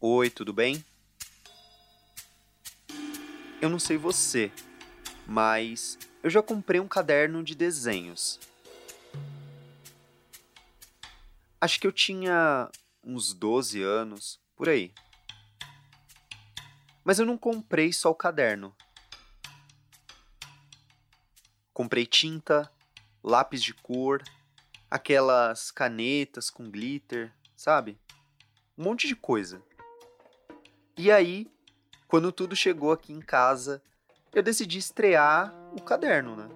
Oi, tudo bem? Eu não sei você, mas eu já comprei um caderno de desenhos. Acho que eu tinha uns 12 anos, por aí. Mas eu não comprei só o caderno. Comprei tinta, lápis de cor, aquelas canetas com glitter, sabe? Um monte de coisa. E aí, quando tudo chegou aqui em casa, eu decidi estrear o caderno, né?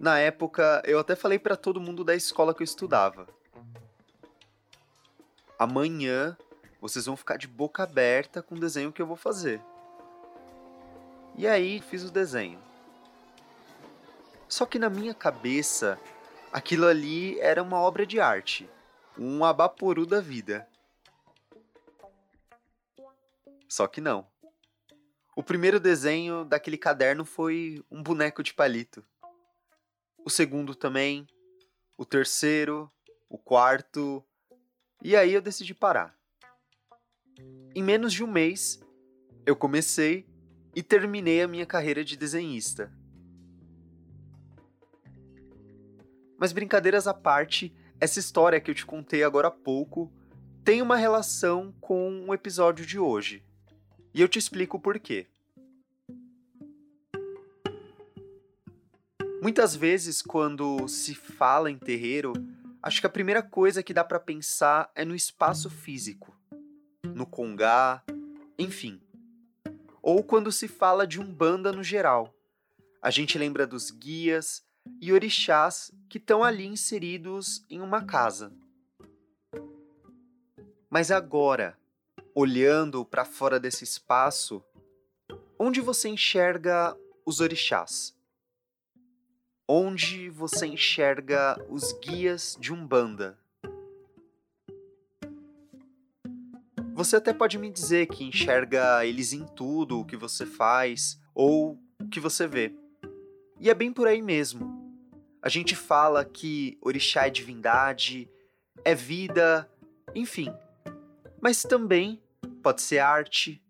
Na época, eu até falei para todo mundo da escola que eu estudava. Amanhã vocês vão ficar de boca aberta com o desenho que eu vou fazer. E aí, fiz o desenho. Só que na minha cabeça, aquilo ali era uma obra de arte, um abaporu da vida. Só que não. O primeiro desenho daquele caderno foi um boneco de palito. O segundo também. O terceiro. O quarto. E aí eu decidi parar. Em menos de um mês, eu comecei e terminei a minha carreira de desenhista. Mas brincadeiras à parte, essa história que eu te contei agora há pouco tem uma relação com o episódio de hoje. E eu te explico por quê. Muitas vezes, quando se fala em terreiro, acho que a primeira coisa que dá para pensar é no espaço físico, no congá, enfim. Ou quando se fala de umbanda no geral. A gente lembra dos guias e orixás que estão ali inseridos em uma casa. Mas agora, olhando para fora desse espaço, onde você enxerga os orixás? Onde você enxerga os guias de Umbanda? Você até pode me dizer que enxerga eles em tudo o que você faz ou o que você vê. E é bem por aí mesmo. A gente fala que orixá é divindade, é vida, enfim, mas também pode ser arte.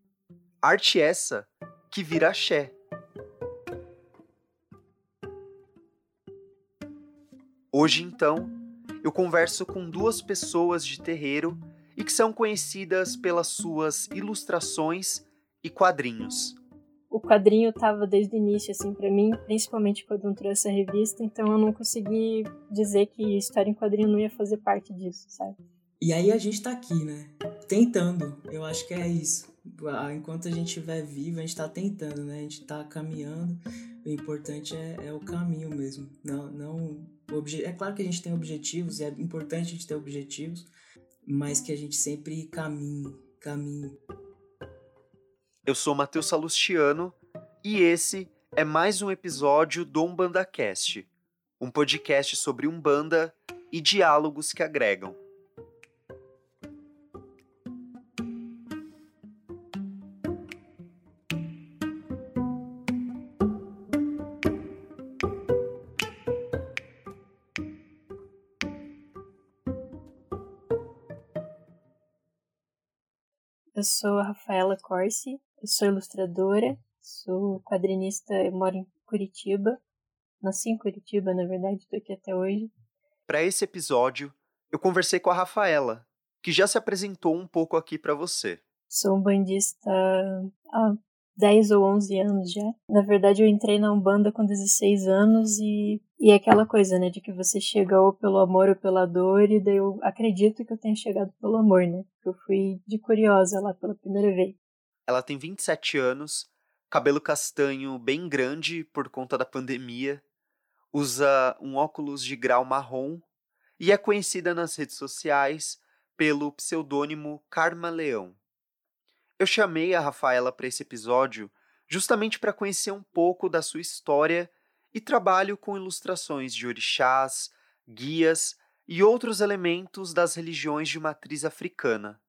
Arte essa que vira axé. Hoje, então, eu converso com duas pessoas de terreiro e que são conhecidas pelas suas ilustrações e quadrinhos. O quadrinho estava desde o início, assim, para mim, principalmente quando entrou essa revista, então eu não consegui dizer que história em quadrinho não ia fazer parte disso, sabe? E aí a gente tá aqui, né? Tentando. Eu acho que é isso. Enquanto a gente estiver vivo, a gente tá tentando, né? A gente tá caminhando. O importante é, é o caminho mesmo. Não, não obje... É claro que a gente tem objetivos, é importante a gente ter objetivos, mas que a gente sempre caminhe, caminhe. Eu sou Matheus Salustiano e esse é mais um episódio do UmbandaCast, um podcast sobre Umbanda e diálogos que agregam. Eu sou a Rafaela Corsi, eu sou ilustradora, sou quadrinista, eu moro em Curitiba. Nasci em Curitiba, na verdade, estou aqui até hoje. Para esse episódio, eu conversei com a Rafaela, que já se apresentou um pouco aqui para você. Sou um bandista há 10 ou 11 anos já. Na verdade, eu entrei na Umbanda com 16 anos e, e é aquela coisa, né, de que você chega ou pelo amor ou pela dor, e daí eu acredito que eu tenha chegado pelo amor, né? Eu fui de curiosa lá pela primeira vez. Ela tem 27 anos, cabelo castanho bem grande por conta da pandemia, usa um óculos de grau marrom e é conhecida nas redes sociais pelo pseudônimo Karma Leão. Eu chamei a Rafaela para esse episódio justamente para conhecer um pouco da sua história e trabalho com ilustrações de orixás, guias e outros elementos das religiões de matriz africana.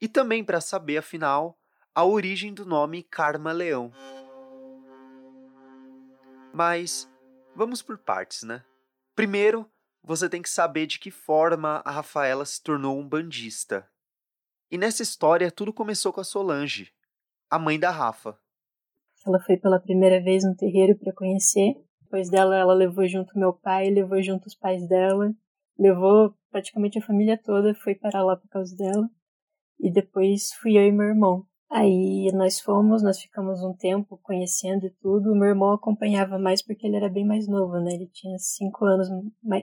E também para saber, afinal, a origem do nome Karma Leão. Mas vamos por partes, né? Primeiro, você tem que saber de que forma a Rafaela se tornou um bandista. E nessa história tudo começou com a Solange, a mãe da Rafa. Ela foi pela primeira vez no terreiro para conhecer. Depois dela, ela levou junto meu pai, levou junto os pais dela, levou praticamente a família toda, foi parar lá por causa dela. E depois fui eu e meu irmão. Aí nós fomos, nós ficamos um tempo conhecendo e tudo. O meu irmão acompanhava mais porque ele era bem mais novo, né? Ele tinha cinco anos,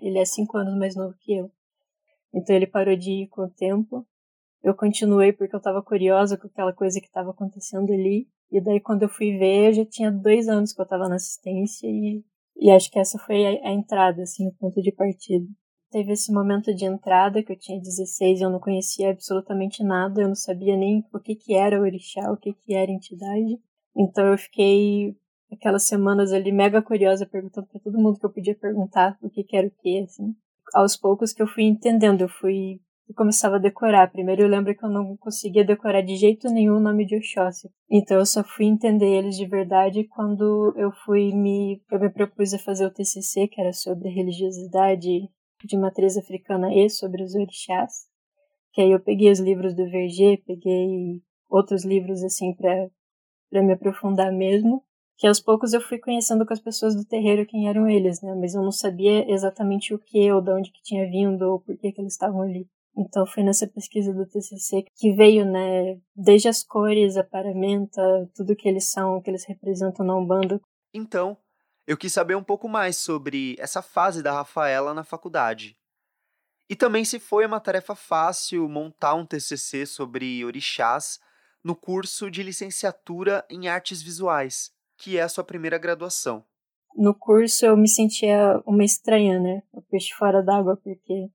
ele é cinco anos mais novo que eu. Então ele parou de ir com o tempo. Eu continuei porque eu estava curiosa com aquela coisa que estava acontecendo ali. E daí quando eu fui ver, eu já tinha dois anos que eu estava na assistência e, e acho que essa foi a, a entrada, assim, o ponto de partida. Teve esse momento de entrada que eu tinha 16 e eu não conhecia absolutamente nada, eu não sabia nem o que que era orixá, o que que era entidade. Então eu fiquei aquelas semanas ali mega curiosa, perguntando para todo mundo que eu podia perguntar o que que era o que, assim. Aos poucos que eu fui entendendo, eu fui começava a decorar. Primeiro eu lembro que eu não conseguia decorar de jeito nenhum o nome de Oxóssi. Então eu só fui entender eles de verdade quando eu fui me eu me propus a fazer o TCC, que era sobre religiosidade de matriz africana e sobre os orixás. Que aí eu peguei os livros do Verger, peguei outros livros assim para para me aprofundar mesmo. Que aos poucos eu fui conhecendo com as pessoas do terreiro quem eram eles, né? Mas eu não sabia exatamente o que ou de onde que tinha vindo ou por que que eles estavam ali. Então foi nessa pesquisa do TCC que veio, né, desde as cores, a paramenta, tudo que eles são, que eles representam na Umbanda. Então, eu quis saber um pouco mais sobre essa fase da Rafaela na faculdade. E também se foi uma tarefa fácil montar um TCC sobre orixás no curso de licenciatura em artes visuais, que é a sua primeira graduação. No curso eu me sentia uma estranha, né? O peixe fora d'água, porque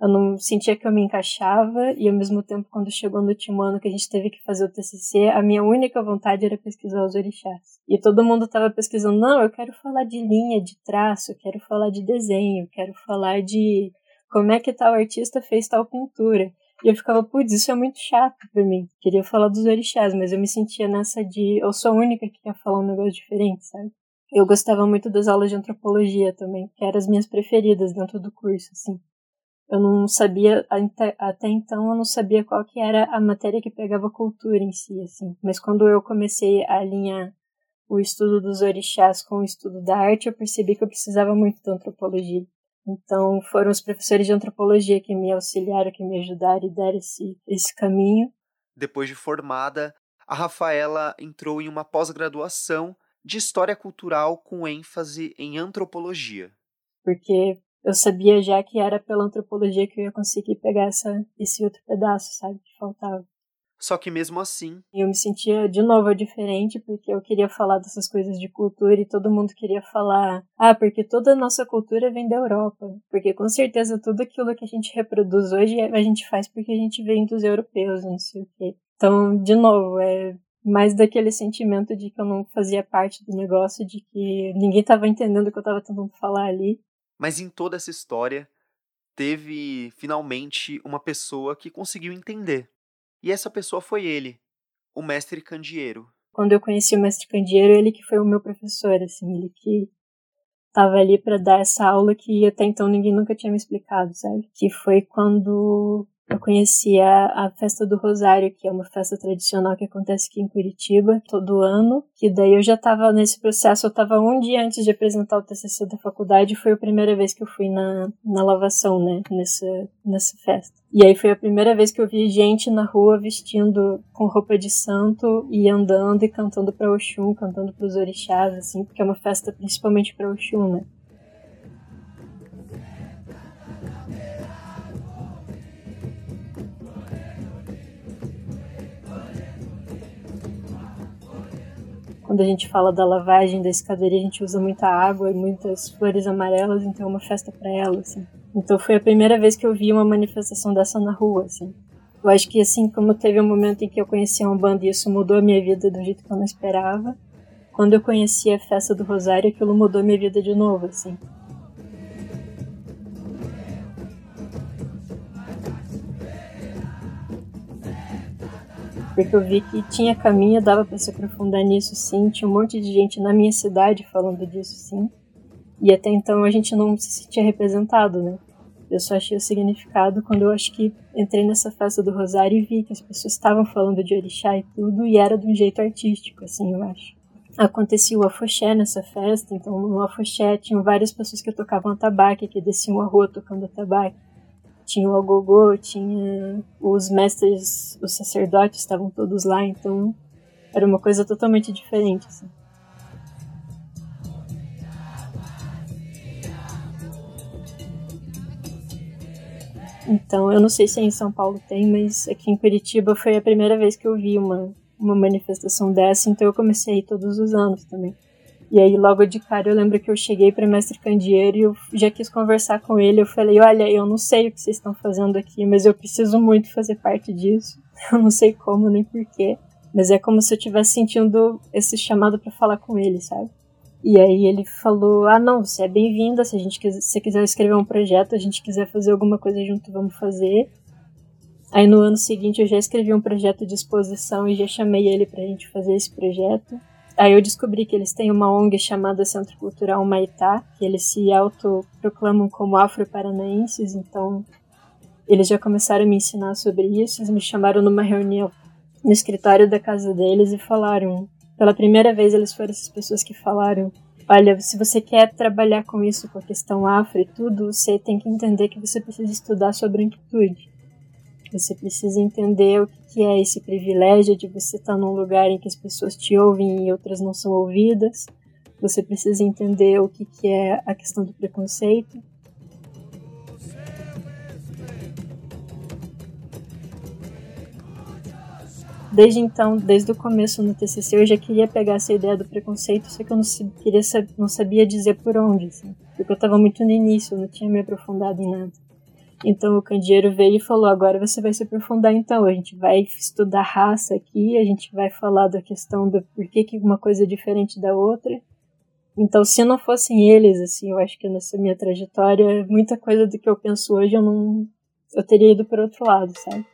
eu não sentia que eu me encaixava e ao mesmo tempo quando chegou no último ano que a gente teve que fazer o TCC, a minha única vontade era pesquisar os orixás. E todo mundo estava pesquisando, não, eu quero falar de linha, de traço, eu quero falar de desenho, eu quero falar de como é que tal artista fez tal pintura. E eu ficava, putz, isso é muito chato pra mim. Queria falar dos orixás, mas eu me sentia nessa de eu sou a única que quer falar um negócio diferente, sabe? Eu gostava muito das aulas de antropologia também, que eram as minhas preferidas dentro do curso, assim. Eu não sabia, até então eu não sabia qual que era a matéria que pegava cultura em si, assim. Mas quando eu comecei a alinhar o estudo dos orixás com o estudo da arte, eu percebi que eu precisava muito da antropologia. Então foram os professores de antropologia que me auxiliaram, que me ajudaram e deram esse, esse caminho. Depois de formada, a Rafaela entrou em uma pós-graduação de História Cultural com ênfase em antropologia. Porque eu sabia já que era pela antropologia que eu ia conseguir pegar essa, esse outro pedaço, sabe, que faltava. Só que mesmo assim. Eu me sentia de novo diferente, porque eu queria falar dessas coisas de cultura e todo mundo queria falar. Ah, porque toda a nossa cultura vem da Europa. Porque com certeza tudo aquilo que a gente reproduz hoje a gente faz porque a gente vem dos europeus, não sei o quê. Então, de novo, é mais daquele sentimento de que eu não fazia parte do negócio, de que ninguém estava entendendo o que eu estava tentando falar ali. Mas em toda essa história, teve finalmente uma pessoa que conseguiu entender. E essa pessoa foi ele, o mestre Candeeiro. Quando eu conheci o mestre Candeeiro, ele que foi o meu professor, assim, ele que estava ali para dar essa aula que até então ninguém nunca tinha me explicado, sabe? Que foi quando eu conheci a, a, festa do Rosário, que é uma festa tradicional que acontece aqui em Curitiba todo ano. Que daí eu já estava nesse processo, eu estava um dia antes de apresentar o TCC da faculdade, foi a primeira vez que eu fui na, na lavação, né, nessa, nessa festa. E aí foi a primeira vez que eu vi gente na rua vestindo com roupa de santo e andando e cantando para Oxum, cantando para os orixás, assim, porque é uma festa principalmente para Oxum, né. Quando a gente fala da lavagem da escadaria, a gente usa muita água e muitas flores amarelas, então é uma festa para ela, assim. Então foi a primeira vez que eu vi uma manifestação dessa na rua, assim. Eu acho que assim como teve um momento em que eu conheci uma banda e isso mudou a minha vida do jeito que eu não esperava, quando eu conheci a festa do Rosário, aquilo mudou a minha vida de novo, assim. Porque eu vi que tinha caminho, dava para se aprofundar nisso sim, tinha um monte de gente na minha cidade falando disso sim. E até então a gente não se sentia representado, né? Eu só achei o significado quando eu acho que entrei nessa festa do Rosário e vi que as pessoas estavam falando de orixá e tudo, e era de um jeito artístico, assim, eu acho. Acontecia o afoxé nessa festa, então no afoxé tinham várias pessoas que tocavam atabaque, que desciam a rua tocando atabaque. Tinha o agogô, tinha os mestres, os sacerdotes estavam todos lá, então era uma coisa totalmente diferente, assim. Então, eu não sei se em São Paulo tem, mas aqui em Curitiba foi a primeira vez que eu vi uma, uma manifestação dessa, então eu comecei todos os anos também. E aí, logo de cara, eu lembro que eu cheguei para mestre Candeeiro e eu já quis conversar com ele. Eu falei: Olha, eu não sei o que vocês estão fazendo aqui, mas eu preciso muito fazer parte disso. Eu não sei como nem porquê, mas é como se eu estivesse sentindo esse chamado para falar com ele, sabe? E aí ele falou: Ah, não, você é bem-vinda. Se a gente quiser, se quiser escrever um projeto, a gente quiser fazer alguma coisa junto, vamos fazer. Aí no ano seguinte eu já escrevi um projeto de exposição e já chamei ele pra gente fazer esse projeto. Aí eu descobri que eles têm uma ONG chamada Centro Cultural Maitá, que eles se autoproclamam como afro-paranaenses, então eles já começaram a me ensinar sobre isso. Eles me chamaram numa reunião no escritório da casa deles e falaram pela primeira vez, eles foram essas pessoas que falaram: olha, se você quer trabalhar com isso, com a questão afro e tudo, você tem que entender que você precisa estudar sobre branquitude. Você precisa entender que é esse privilégio de você estar num lugar em que as pessoas te ouvem e outras não são ouvidas. Você precisa entender o que é a questão do preconceito. Desde então, desde o começo no TCC, eu já queria pegar essa ideia do preconceito, só que eu não, queria, não sabia dizer por onde, assim, porque eu estava muito no início, eu não tinha me aprofundado em nada. Então o candeeiro veio e falou: agora você vai se aprofundar então, a gente vai estudar raça aqui, a gente vai falar da questão do porquê que uma coisa é diferente da outra. Então, se não fossem eles, assim, eu acho que nessa minha trajetória, muita coisa do que eu penso hoje eu não. eu teria ido para outro lado, sabe?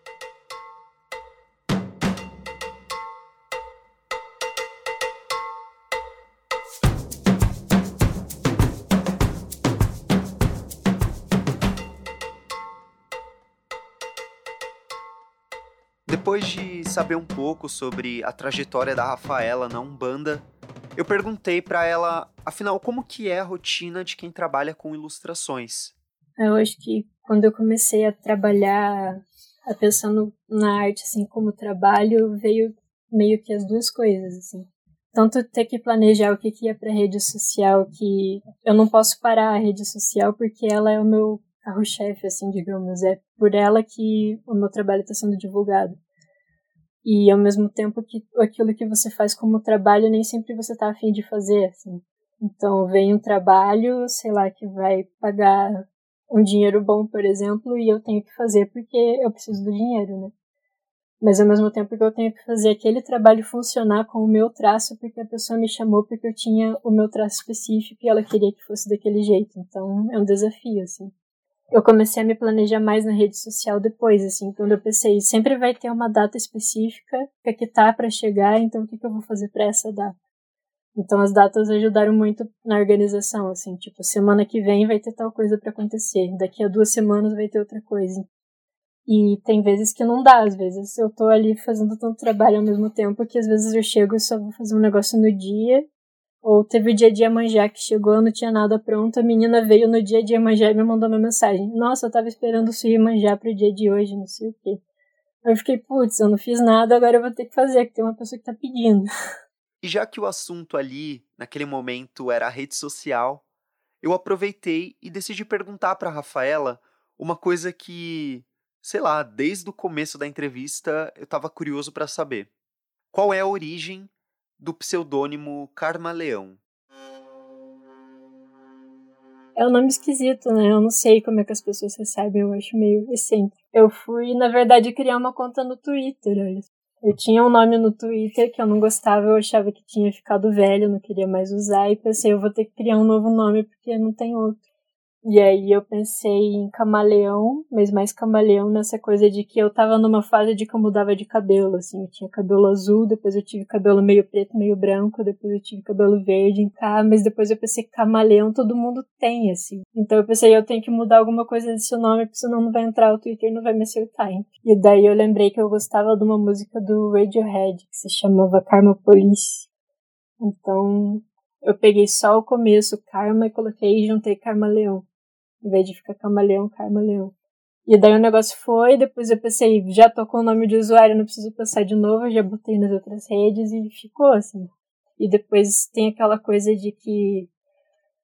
De saber um pouco sobre a trajetória da Rafaela na Umbanda, eu perguntei para ela, afinal, como que é a rotina de quem trabalha com ilustrações? Eu acho que quando eu comecei a trabalhar, a pensando na arte assim como trabalho, veio meio que as duas coisas assim. Tanto ter que planejar o que, que ia para rede social, que eu não posso parar a rede social porque ela é o meu carro-chefe, assim, digamos. É por ela que o meu trabalho está sendo divulgado e ao mesmo tempo que aquilo que você faz como trabalho nem sempre você está afim de fazer, assim. Então vem um trabalho, sei lá, que vai pagar um dinheiro bom, por exemplo, e eu tenho que fazer porque eu preciso do dinheiro, né? Mas ao mesmo tempo que eu tenho que fazer aquele trabalho funcionar com o meu traço, porque a pessoa me chamou porque eu tinha o meu traço específico e ela queria que fosse daquele jeito. Então é um desafio, assim eu comecei a me planejar mais na rede social depois, assim, quando eu pensei, sempre vai ter uma data específica que tá para chegar, então o que, que eu vou fazer para essa data? Então as datas ajudaram muito na organização, assim, tipo, semana que vem vai ter tal coisa para acontecer, daqui a duas semanas vai ter outra coisa. E tem vezes que não dá, às vezes eu tô ali fazendo tanto trabalho ao mesmo tempo que às vezes eu chego e só vou fazer um negócio no dia ou teve o dia de Iemanjá que chegou, não tinha nada pronto, a menina veio no dia de Iemanjá e me mandou uma mensagem. Nossa, eu tava esperando o seu Iemanjá pro dia de hoje, não sei o quê. Eu fiquei, putz, eu não fiz nada, agora eu vou ter que fazer, que tem uma pessoa que tá pedindo. E já que o assunto ali, naquele momento, era a rede social, eu aproveitei e decidi perguntar para Rafaela uma coisa que, sei lá, desde o começo da entrevista eu tava curioso para saber. Qual é a origem do pseudônimo Carmaleão. É um nome esquisito, né? Eu não sei como é que as pessoas recebem, eu acho meio excêntrico. Eu fui, na verdade, criar uma conta no Twitter, olha. Eu tinha um nome no Twitter que eu não gostava, eu achava que tinha ficado velho, não queria mais usar, e pensei, eu vou ter que criar um novo nome porque não tem outro. E aí eu pensei em camaleão, mas mais camaleão nessa coisa de que eu tava numa fase de que eu mudava de cabelo, assim, eu tinha cabelo azul, depois eu tive cabelo meio preto, meio branco, depois eu tive cabelo verde em cá, mas depois eu pensei camaleão todo mundo tem, assim. Então eu pensei, eu tenho que mudar alguma coisa desse nome, porque senão não vai entrar, o Twitter não vai me acertar. Hein? E daí eu lembrei que eu gostava de uma música do Radiohead, que se chamava Karma Police. Então eu peguei só o começo, Karma, e coloquei e juntei Karma Leão em vez de ficar camaleão, leão. E daí o negócio foi, depois eu pensei, já tô com o nome de usuário, não preciso passar de novo, já botei nas outras redes e ficou assim. E depois tem aquela coisa de que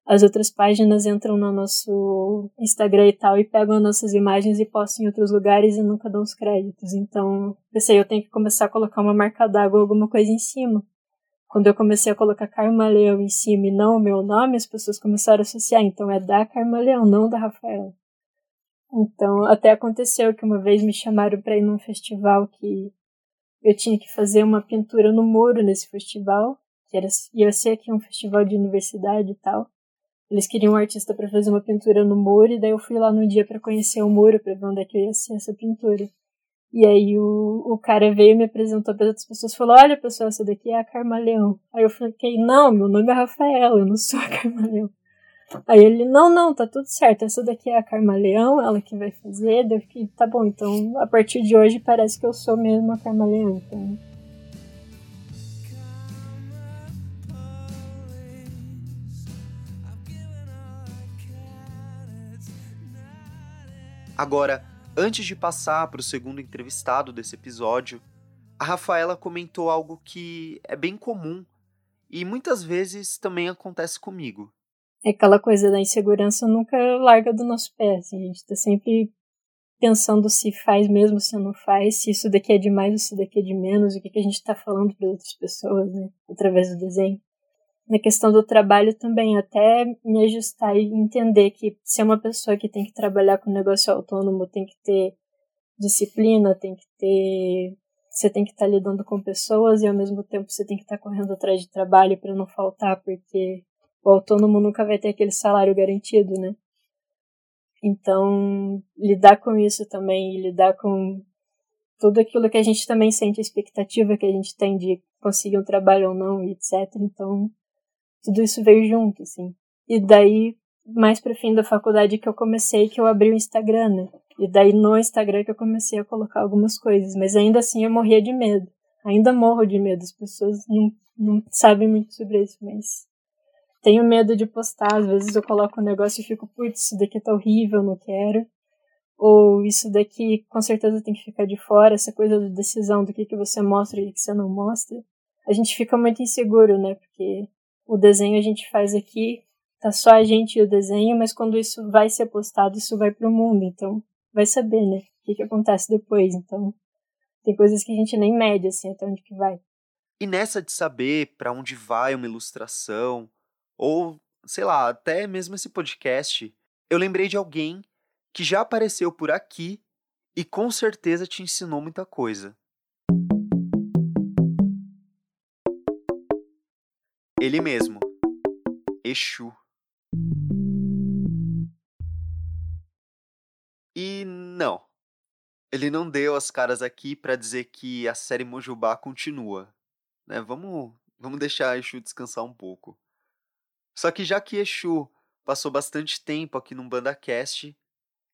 as outras páginas entram no nosso Instagram e tal e pegam nossas imagens e postam em outros lugares e nunca dão os créditos. Então, pensei, eu tenho que começar a colocar uma marca d'água, alguma coisa em cima. Quando eu comecei a colocar Carmaleão em cima e não o meu nome, as pessoas começaram a associar. Então é da Carmaleão, não da Rafaela. Então até aconteceu que uma vez me chamaram para ir num festival que eu tinha que fazer uma pintura no muro nesse festival, que era, ia ser aqui um festival de universidade e tal. Eles queriam um artista para fazer uma pintura no muro, e daí eu fui lá num dia para conhecer o muro, para ver onde é que ia ser essa pintura. E aí o, o cara veio e me apresentou para outras pessoas falou: Olha, pessoal, essa daqui é a Carmaleão. Aí eu fiquei: Não, meu nome é Rafael, eu não sou a Carmaleão. Aí ele: Não, não, tá tudo certo, essa daqui é a Carmaleão, ela que vai fazer. Daí eu fiquei: Tá bom, então a partir de hoje parece que eu sou mesmo a Carmaleão. Então. Agora, Antes de passar para o segundo entrevistado desse episódio, a Rafaela comentou algo que é bem comum e muitas vezes também acontece comigo. É aquela coisa da insegurança nunca larga do nosso pé. Assim, a gente está sempre pensando se faz mesmo, se não faz, se isso daqui é demais ou se daqui é de menos, o que, que a gente está falando para outras pessoas, né, através do desenho na questão do trabalho também, até me ajustar e entender que se é uma pessoa que tem que trabalhar com negócio autônomo, tem que ter disciplina, tem que ter. Você tem que estar tá lidando com pessoas e ao mesmo tempo você tem que estar tá correndo atrás de trabalho para não faltar, porque o autônomo nunca vai ter aquele salário garantido, né? Então, lidar com isso também lidar com tudo aquilo que a gente também sente, a expectativa que a gente tem de conseguir um trabalho ou não, etc. Então, tudo isso veio junto, assim. E daí, mais pro fim da faculdade que eu comecei, que eu abri o Instagram, né? E daí no Instagram que eu comecei a colocar algumas coisas, mas ainda assim eu morria de medo. Ainda morro de medo, as pessoas não, não sabem muito sobre isso, mas tenho medo de postar. Às vezes eu coloco um negócio e fico, putz, isso daqui tá horrível, não quero. Ou isso daqui com certeza tem que ficar de fora, essa coisa da decisão do que, que você mostra e o que você não mostra. A gente fica muito inseguro, né? Porque o desenho a gente faz aqui, tá só a gente e o desenho, mas quando isso vai ser postado, isso vai pro mundo, então vai saber, né? O que, que acontece depois, então tem coisas que a gente nem mede, assim, até onde que vai. E nessa de saber para onde vai uma ilustração, ou, sei lá, até mesmo esse podcast, eu lembrei de alguém que já apareceu por aqui e com certeza te ensinou muita coisa. Ele mesmo, Exu. E não, ele não deu as caras aqui para dizer que a série Mojubá continua. Né? Vamos, vamos deixar Exu descansar um pouco. Só que já que Exu passou bastante tempo aqui no BandaCast,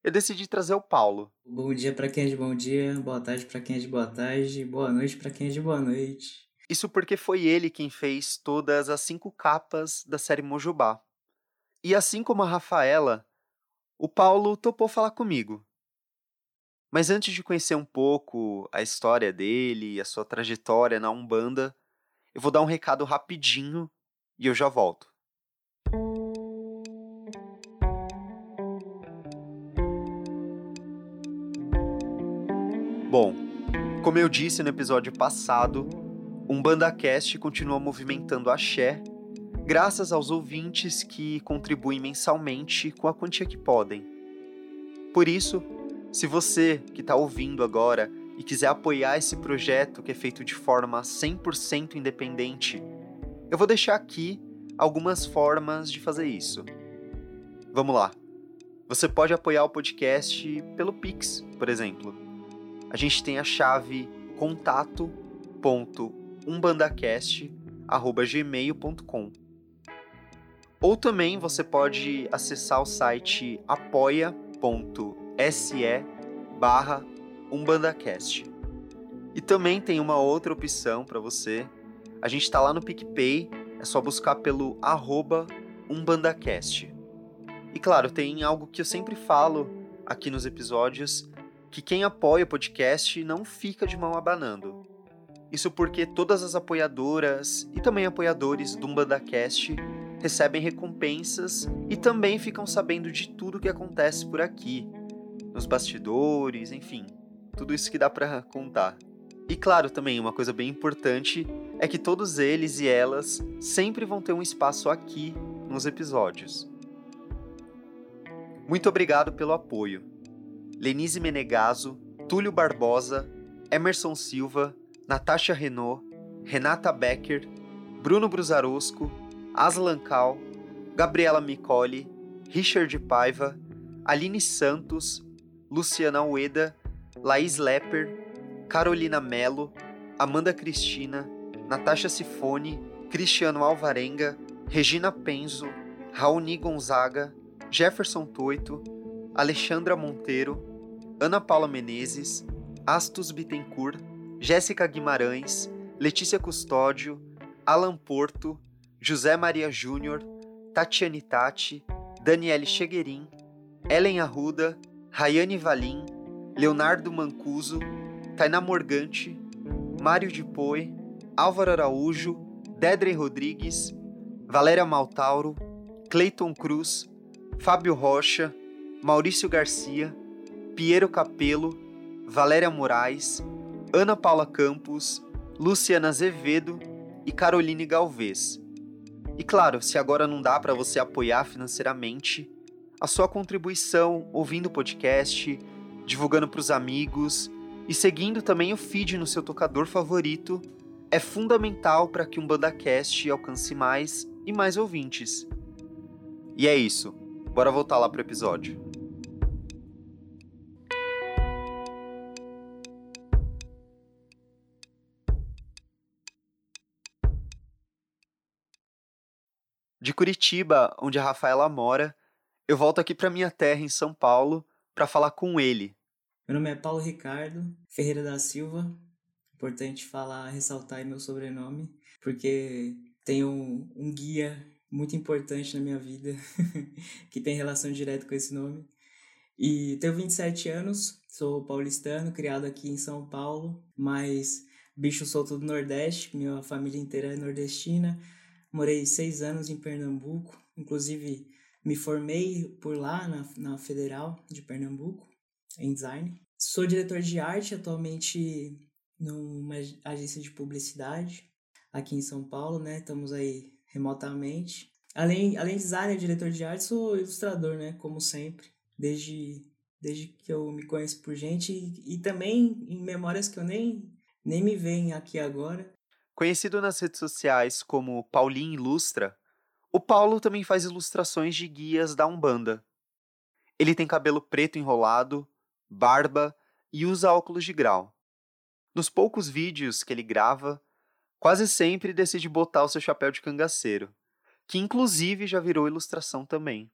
eu decidi trazer o Paulo. Bom dia para quem é de bom dia, boa tarde para quem é de boa tarde, boa noite para quem é de boa noite. Isso porque foi ele quem fez todas as cinco capas da série Mojubá. E assim como a Rafaela, o Paulo topou falar comigo. Mas antes de conhecer um pouco a história dele e a sua trajetória na Umbanda, eu vou dar um recado rapidinho e eu já volto. Bom, como eu disse no episódio passado, um BandaCast continua movimentando a axé, graças aos ouvintes que contribuem mensalmente com a quantia que podem. Por isso, se você que está ouvindo agora e quiser apoiar esse projeto que é feito de forma 100% independente, eu vou deixar aqui algumas formas de fazer isso. Vamos lá! Você pode apoiar o podcast pelo Pix, por exemplo. A gente tem a chave contato.umbandacast.gmail.com Ou também você pode acessar o site apoia.se barra umbandacast. E também tem uma outra opção para você. A gente está lá no PicPay, é só buscar pelo arroba umbandacast. E claro, tem algo que eu sempre falo aqui nos episódios, que quem apoia o podcast não fica de mão abanando. Isso porque todas as apoiadoras e também apoiadores do UmbandaCast recebem recompensas e também ficam sabendo de tudo que acontece por aqui, nos bastidores, enfim, tudo isso que dá para contar. E claro, também uma coisa bem importante é que todos eles e elas sempre vão ter um espaço aqui nos episódios. Muito obrigado pelo apoio. Lenise Menegaso, Túlio Barbosa, Emerson Silva, Natasha Renault, Renata Becker, Bruno Brusarosco, Aslan Cal, Gabriela Micoli, Richard Paiva, Aline Santos, Luciana Ueda, Laís Lepper, Carolina Melo, Amanda Cristina, Natasha Sifone, Cristiano Alvarenga, Regina Penzo, Raoni Gonzaga, Jefferson Toito, Alexandra Monteiro, Ana Paula Menezes, Astus Bittencourt, Jéssica Guimarães, Letícia Custódio, Alan Porto, José Maria Júnior, Tatiane Tati, Daniele Cheguerin, Ellen Arruda, Rayane Valim, Leonardo Mancuso, Tainá Morgante, Mário de Poe, Álvaro Araújo, Dedre Rodrigues, Valéria Maltauro, Cleiton Cruz, Fábio Rocha, Maurício Garcia, Piero Capelo, Valéria Moraes, Ana Paula Campos, Luciana Azevedo e Caroline Galvez. E claro, se agora não dá para você apoiar financeiramente, a sua contribuição ouvindo o podcast, divulgando para os amigos e seguindo também o feed no seu tocador favorito é fundamental para que um BandaCast alcance mais e mais ouvintes. E é isso. Bora voltar lá pro episódio. De Curitiba, onde a Rafaela mora, eu volto aqui para minha terra em São Paulo para falar com ele. Meu nome é Paulo Ricardo Ferreira da Silva. Importante falar, ressaltar meu sobrenome, porque tenho um, um guia muito importante na minha vida, que tem relação direta com esse nome. E tenho 27 anos, sou paulistano, criado aqui em São Paulo, mas bicho solto do Nordeste, minha família inteira é nordestina. Morei seis anos em Pernambuco, inclusive me formei por lá na, na Federal de Pernambuco, em design. Sou diretor de arte atualmente numa agência de publicidade aqui em São Paulo, né? Estamos aí remotamente. Além, além de designer, diretor de arte, sou ilustrador, né? Como sempre, desde, desde que eu me conheço por gente e, e também em memórias que eu nem, nem me veem aqui agora. Conhecido nas redes sociais como Paulinho Ilustra, o Paulo também faz ilustrações de guias da Umbanda. Ele tem cabelo preto enrolado, barba e usa óculos de grau. Nos poucos vídeos que ele grava, quase sempre decide botar o seu chapéu de cangaceiro, que inclusive já virou ilustração também.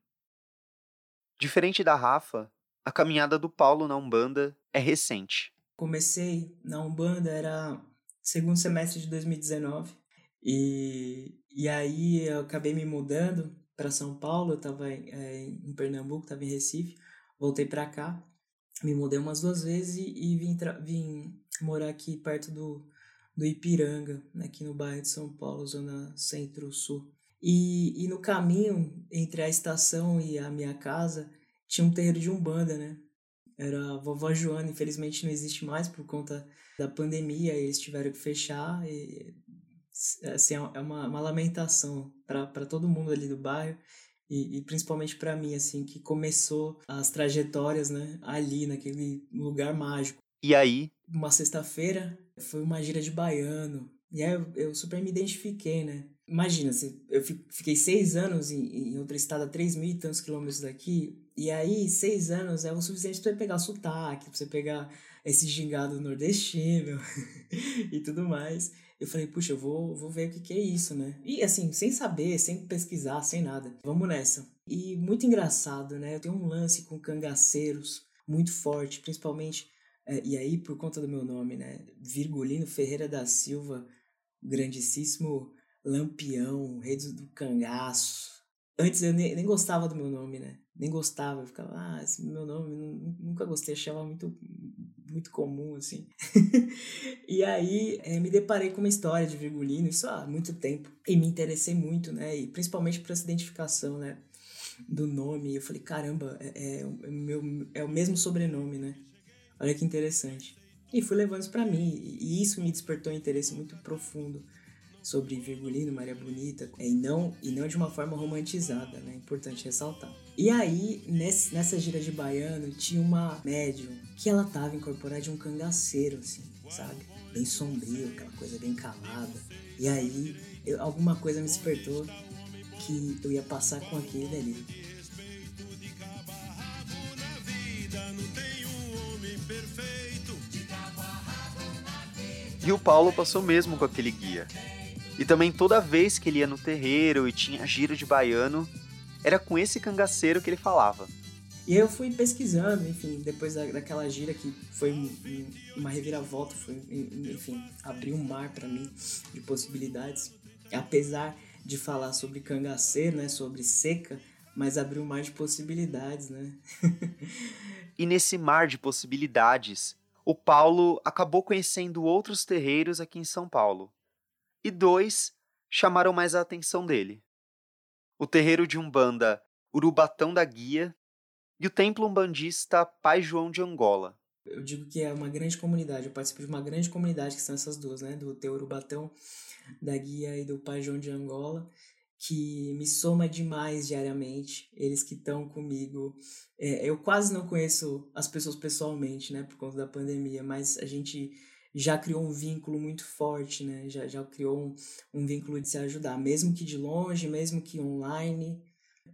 Diferente da Rafa, a caminhada do Paulo na Umbanda é recente. Comecei na Umbanda, era segundo semestre de 2019, e, e aí eu acabei me mudando para São Paulo, eu estava é, em Pernambuco, estava em Recife, voltei para cá, me mudei umas duas vezes e, e vim, vim morar aqui perto do, do Ipiranga, aqui no bairro de São Paulo, zona centro-sul. E, e no caminho entre a estação e a minha casa tinha um terreiro de umbanda, né? Era a vovó Joana, infelizmente não existe mais por conta da pandemia, eles tiveram que fechar. E, assim, é uma, uma lamentação para todo mundo ali do bairro. E, e, principalmente para mim, assim, que começou as trajetórias, né, ali, naquele lugar mágico. E aí? Uma sexta-feira, foi uma gira de baiano. E aí eu, eu super me identifiquei, né? Imagina, eu fiquei seis anos em, em outro estado, a três mil e tantos quilômetros daqui. E aí, seis anos é o suficiente pra você pegar sotaque, pra você pegar esse gingado nordestino e tudo mais. Eu falei, puxa, eu vou, vou ver o que, que é isso, né? E assim, sem saber, sem pesquisar, sem nada. Vamos nessa. E muito engraçado, né? Eu tenho um lance com cangaceiros muito forte, principalmente. É, e aí, por conta do meu nome, né? Virgulino Ferreira da Silva, grandíssimo lampião, rei do cangaço. Antes eu nem, nem gostava do meu nome, né? Nem gostava, eu ficava, ah, esse meu nome, nunca gostei, achava muito muito comum, assim. e aí é, me deparei com uma história de Virgulino, isso há muito tempo, e me interessei muito, né? E principalmente por essa identificação, né? Do nome. Eu falei, caramba, é, é, é, meu, é o mesmo sobrenome, né? Olha que interessante. E fui levando isso pra mim, e isso me despertou um interesse muito profundo sobre Virgulino, Maria Bonita, e não, e não de uma forma romantizada, né? Importante ressaltar. E aí, nesse, nessa gira de baiano, tinha uma médium que ela tava incorporada de um cangaceiro, assim, sabe? Bem sombrio, aquela coisa bem calada. E aí, eu, alguma coisa me despertou que eu ia passar com aquele dali. E o Paulo passou mesmo com aquele guia. E também toda vez que ele ia no terreiro e tinha giro de baiano, era com esse cangaceiro que ele falava. E eu fui pesquisando, enfim, depois da, daquela gira que foi um, uma reviravolta, foi, enfim, abriu um mar para mim de possibilidades. Apesar de falar sobre cangaceiro, né, sobre seca, mas abriu um mar de possibilidades, né? e nesse mar de possibilidades, o Paulo acabou conhecendo outros terreiros aqui em São Paulo e dois chamaram mais a atenção dele: o terreiro de Umbanda Urubatão da Guia e o templo umbandista Pai João de Angola. Eu digo que é uma grande comunidade, eu participo de uma grande comunidade que são essas duas, né? Do Teu Urubatão da Guia e do Pai João de Angola, que me soma demais diariamente. Eles que estão comigo. É, eu quase não conheço as pessoas pessoalmente, né? Por conta da pandemia, mas a gente já criou um vínculo muito forte, né? Já, já criou um, um vínculo de se ajudar, mesmo que de longe, mesmo que online,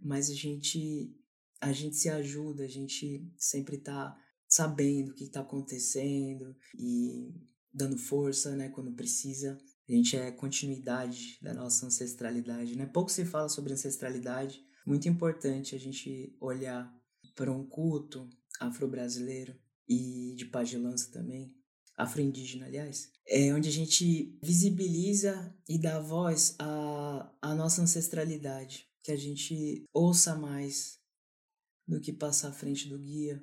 mas a gente a gente se ajuda, a gente sempre tá sabendo o que está acontecendo e dando força, né, quando precisa. A gente é continuidade da nossa ancestralidade, né? Pouco se fala sobre ancestralidade. Muito importante a gente olhar para um culto afro-brasileiro e de pagelança também, afro-indígena, aliás, é onde a gente visibiliza e dá voz à, à nossa ancestralidade, que a gente ouça mais do que passar à frente do guia,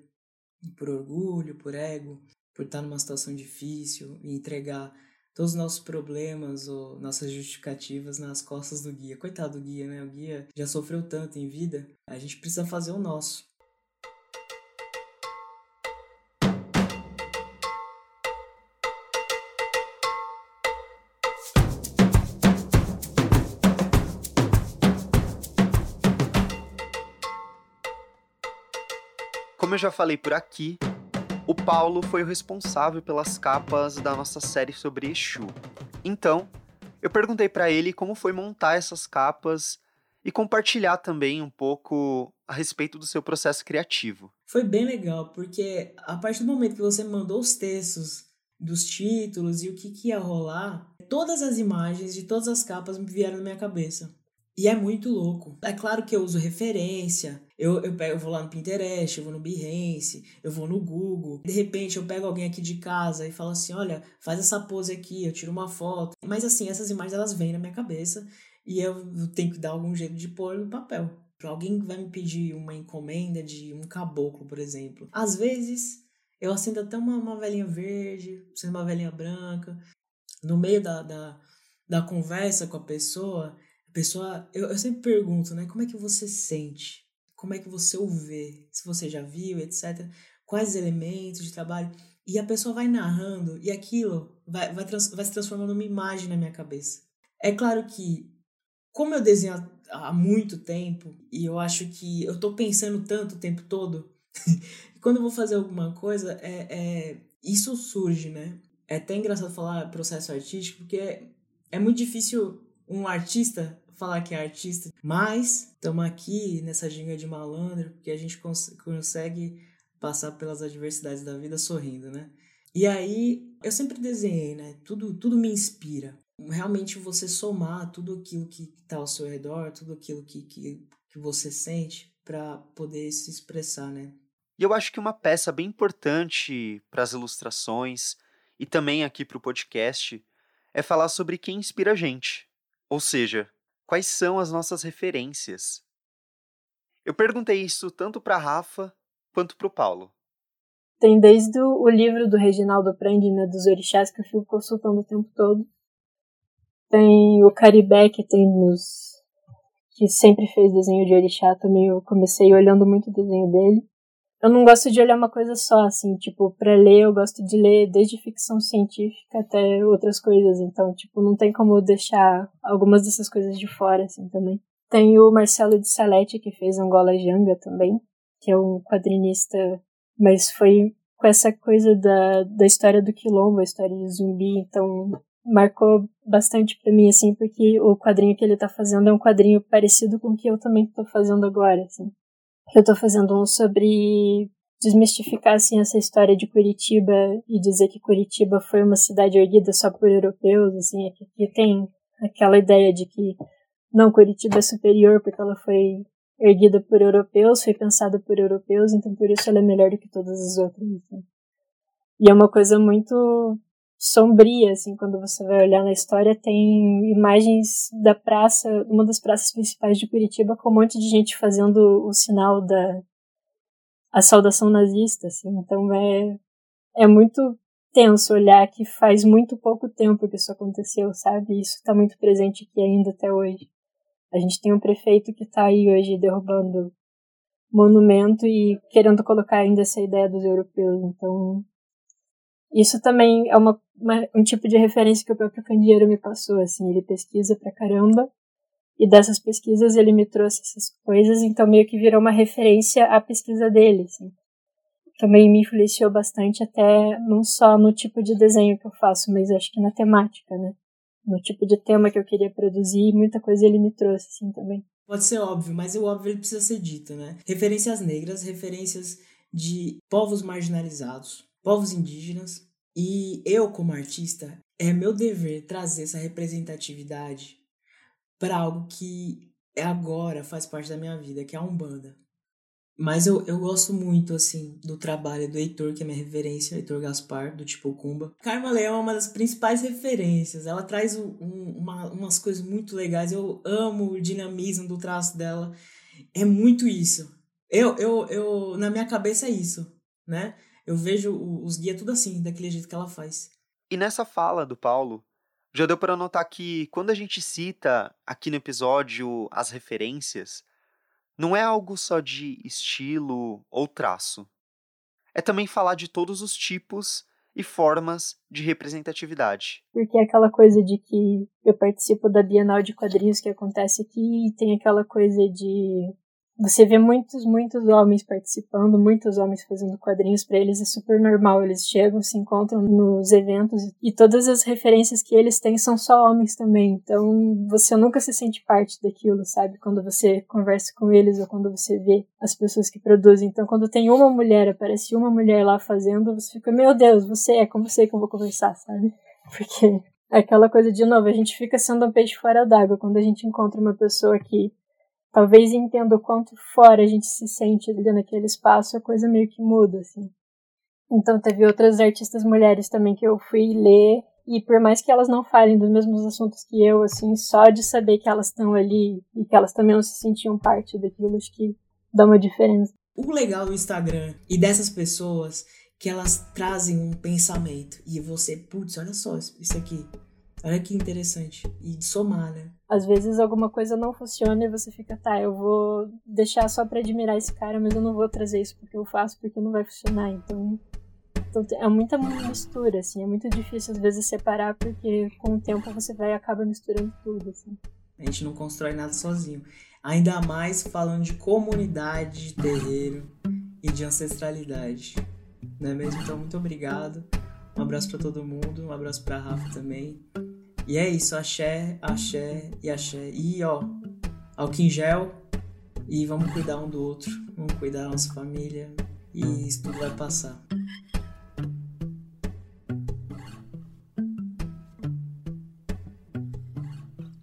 por orgulho, por ego, por estar numa situação difícil e entregar todos os nossos problemas ou nossas justificativas nas costas do guia. Coitado do guia, né? O guia já sofreu tanto em vida, a gente precisa fazer o nosso. Como eu já falei por aqui, o Paulo foi o responsável pelas capas da nossa série sobre Exu. Então, eu perguntei para ele como foi montar essas capas e compartilhar também um pouco a respeito do seu processo criativo. Foi bem legal, porque a partir do momento que você mandou os textos dos títulos e o que, que ia rolar, todas as imagens de todas as capas me vieram na minha cabeça. E é muito louco. É claro que eu uso referência. Eu, eu, pego, eu vou lá no Pinterest, eu vou no Behance, eu vou no Google. De repente eu pego alguém aqui de casa e falo assim: olha, faz essa pose aqui, eu tiro uma foto. Mas assim, essas imagens elas vêm na minha cabeça e eu tenho que dar algum jeito de pôr no papel. Alguém vai me pedir uma encomenda de um caboclo, por exemplo. Às vezes eu acendo até uma, uma velhinha verde, uma velhinha branca. No meio da, da, da conversa com a pessoa, pessoa, eu, eu sempre pergunto, né? Como é que você sente? Como é que você o vê? Se você já viu, etc. Quais elementos de trabalho? E a pessoa vai narrando e aquilo vai, vai, trans, vai se transformando numa imagem na minha cabeça. É claro que, como eu desenho há, muito tempo, e eu acho que eu tô pensando tanto o tempo todo, quando eu vou fazer alguma coisa, é, é, isso surge, né? É até engraçado falar processo artístico, porque é, é muito difícil um artista falar que é artista, mas estamos aqui nessa ginga de malandro porque a gente cons consegue passar pelas adversidades da vida sorrindo, né? E aí, eu sempre desenhei, né? Tudo, tudo me inspira. Realmente você somar tudo aquilo que está ao seu redor, tudo aquilo que, que, que você sente para poder se expressar, né? E eu acho que uma peça bem importante para as ilustrações e também aqui para o podcast é falar sobre quem inspira a gente. Ou seja, quais são as nossas referências. Eu perguntei isso tanto para Rafa quanto para o Paulo. Tem desde o livro do Reginaldo Prandi, né, dos orixás, que eu fico consultando o tempo todo. Tem o Caribé, que tem nos... que sempre fez desenho de orixá também, eu comecei olhando muito o desenho dele. Eu não gosto de olhar uma coisa só, assim, tipo, pra ler eu gosto de ler desde ficção científica até outras coisas, então, tipo, não tem como deixar algumas dessas coisas de fora, assim, também. Tem o Marcelo de Salete, que fez Angola Janga também, que é um quadrinista mas foi com essa coisa da, da história do quilombo, a história de zumbi, então marcou bastante para mim, assim, porque o quadrinho que ele tá fazendo é um quadrinho parecido com o que eu também tô fazendo agora, assim. Eu tô fazendo um sobre desmistificar, assim, essa história de Curitiba e dizer que Curitiba foi uma cidade erguida só por europeus, assim, que tem aquela ideia de que não, Curitiba é superior porque ela foi erguida por europeus, foi pensada por europeus, então por isso ela é melhor do que todas as outras. Assim. E é uma coisa muito sombria, assim, quando você vai olhar na história, tem imagens da praça, uma das praças principais de Curitiba, com um monte de gente fazendo o sinal da a saudação nazista, assim, então é, é muito tenso olhar que faz muito pouco tempo que isso aconteceu, sabe? Isso está muito presente aqui ainda até hoje. A gente tem um prefeito que está aí hoje derrubando monumento e querendo colocar ainda essa ideia dos europeus. Então, isso também é uma, uma, um tipo de referência que o próprio Candeeiro me passou. Assim, ele pesquisa pra caramba e dessas pesquisas ele me trouxe essas coisas, então meio que virou uma referência à pesquisa dele. Assim. Também me influenciou bastante até não só no tipo de desenho que eu faço, mas acho que na temática, né? no tipo de tema que eu queria produzir, muita coisa ele me trouxe, assim, também. Pode ser óbvio, mas o óbvio precisa ser dito, né? Referências negras, referências de povos marginalizados, povos indígenas. E eu, como artista, é meu dever trazer essa representatividade para algo que agora faz parte da minha vida, que é a Umbanda. Mas eu, eu gosto muito, assim, do trabalho do Heitor, que é minha referência, Heitor Gaspar, do Tipo Cumba. Carma Leão é uma das principais referências. Ela traz um, uma, umas coisas muito legais. Eu amo o dinamismo do traço dela. É muito isso. Eu, eu, eu, na minha cabeça é isso, né? Eu vejo os guias tudo assim, daquele jeito que ela faz. E nessa fala do Paulo, já deu para notar que quando a gente cita aqui no episódio as referências, não é algo só de estilo ou traço. É também falar de todos os tipos e formas de representatividade. Porque é aquela coisa de que eu participo da Bienal de Quadrinhos que acontece aqui e tem aquela coisa de você vê muitos, muitos homens participando, muitos homens fazendo quadrinhos para eles é super normal. Eles chegam, se encontram nos eventos e todas as referências que eles têm são só homens também. Então você nunca se sente parte daquilo, sabe? Quando você conversa com eles ou quando você vê as pessoas que produzem. Então quando tem uma mulher, aparece uma mulher lá fazendo, você fica, meu Deus, você é como você que eu vou conversar, sabe? Porque é aquela coisa de novo, a gente fica sendo um peixe fora d'água quando a gente encontra uma pessoa que talvez entenda o quanto fora a gente se sente ali naquele espaço, a coisa meio que muda, assim. Então teve outras artistas mulheres também que eu fui ler e por mais que elas não falem dos mesmos assuntos que eu, assim, só de saber que elas estão ali e que elas também não se sentiam parte daquilo, acho que dá uma diferença. O legal do Instagram e dessas pessoas que elas trazem um pensamento e você, putz, olha só isso aqui. Olha que interessante. E somar, né? Às vezes alguma coisa não funciona e você fica, tá, eu vou deixar só para admirar esse cara, mas eu não vou trazer isso porque eu faço, porque não vai funcionar. Então, então é muita mistura, assim, é muito difícil às vezes separar, porque com o tempo você vai e acaba misturando tudo, assim. A gente não constrói nada sozinho. Ainda mais falando de comunidade, de terreiro e de ancestralidade. Não é mesmo? Então, muito obrigado. Um abraço para todo mundo, um abraço para Rafa também. E é isso, axé, axé e axé. E ó, álcool em gel e vamos cuidar um do outro, vamos cuidar da nossa família e isso tudo vai passar.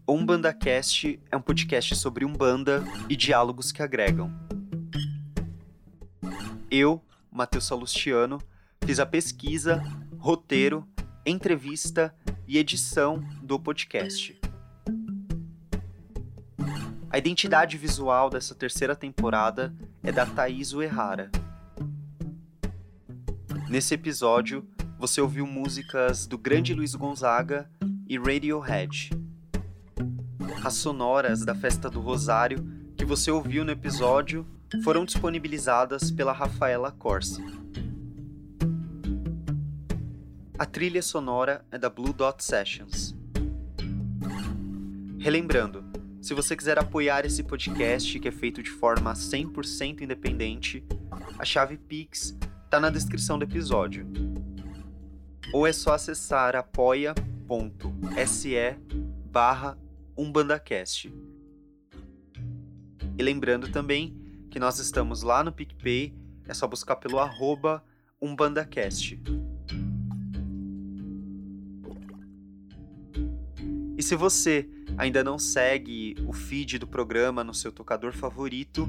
Umbanda Cast é um podcast sobre Umbanda e diálogos que agregam. Eu, Matheus Salustiano, fiz a pesquisa, roteiro, entrevista e edição do podcast. A identidade visual dessa terceira temporada é da Thaís Uehara. Nesse episódio, você ouviu músicas do grande Luiz Gonzaga e Radiohead. As sonoras da Festa do Rosário que você ouviu no episódio foram disponibilizadas pela Rafaela Corsi. A trilha sonora é da Blue Dot Sessions. Relembrando, se você quiser apoiar esse podcast, que é feito de forma 100% independente, a chave Pix está na descrição do episódio. Ou é só acessar apoia.se barra umbandacast. E lembrando também que nós estamos lá no PicPay, é só buscar pelo arroba umbandacast. Se você ainda não segue o feed do programa no seu tocador favorito,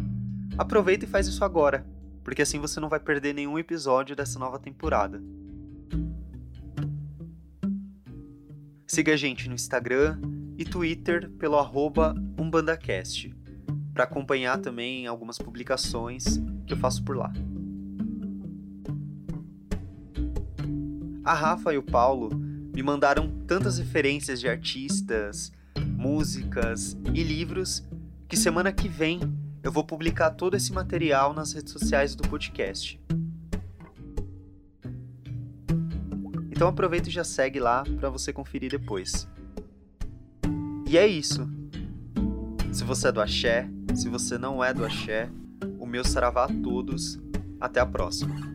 aproveita e faz isso agora, porque assim você não vai perder nenhum episódio dessa nova temporada. Siga a gente no Instagram e Twitter pelo umbandacast, para acompanhar também algumas publicações que eu faço por lá. A Rafa e o Paulo me mandaram tantas referências de artistas, músicas e livros que semana que vem eu vou publicar todo esse material nas redes sociais do podcast. Então aproveita e já segue lá para você conferir depois. E é isso. Se você é do axé, se você não é do axé, o meu saravá a todos. Até a próxima.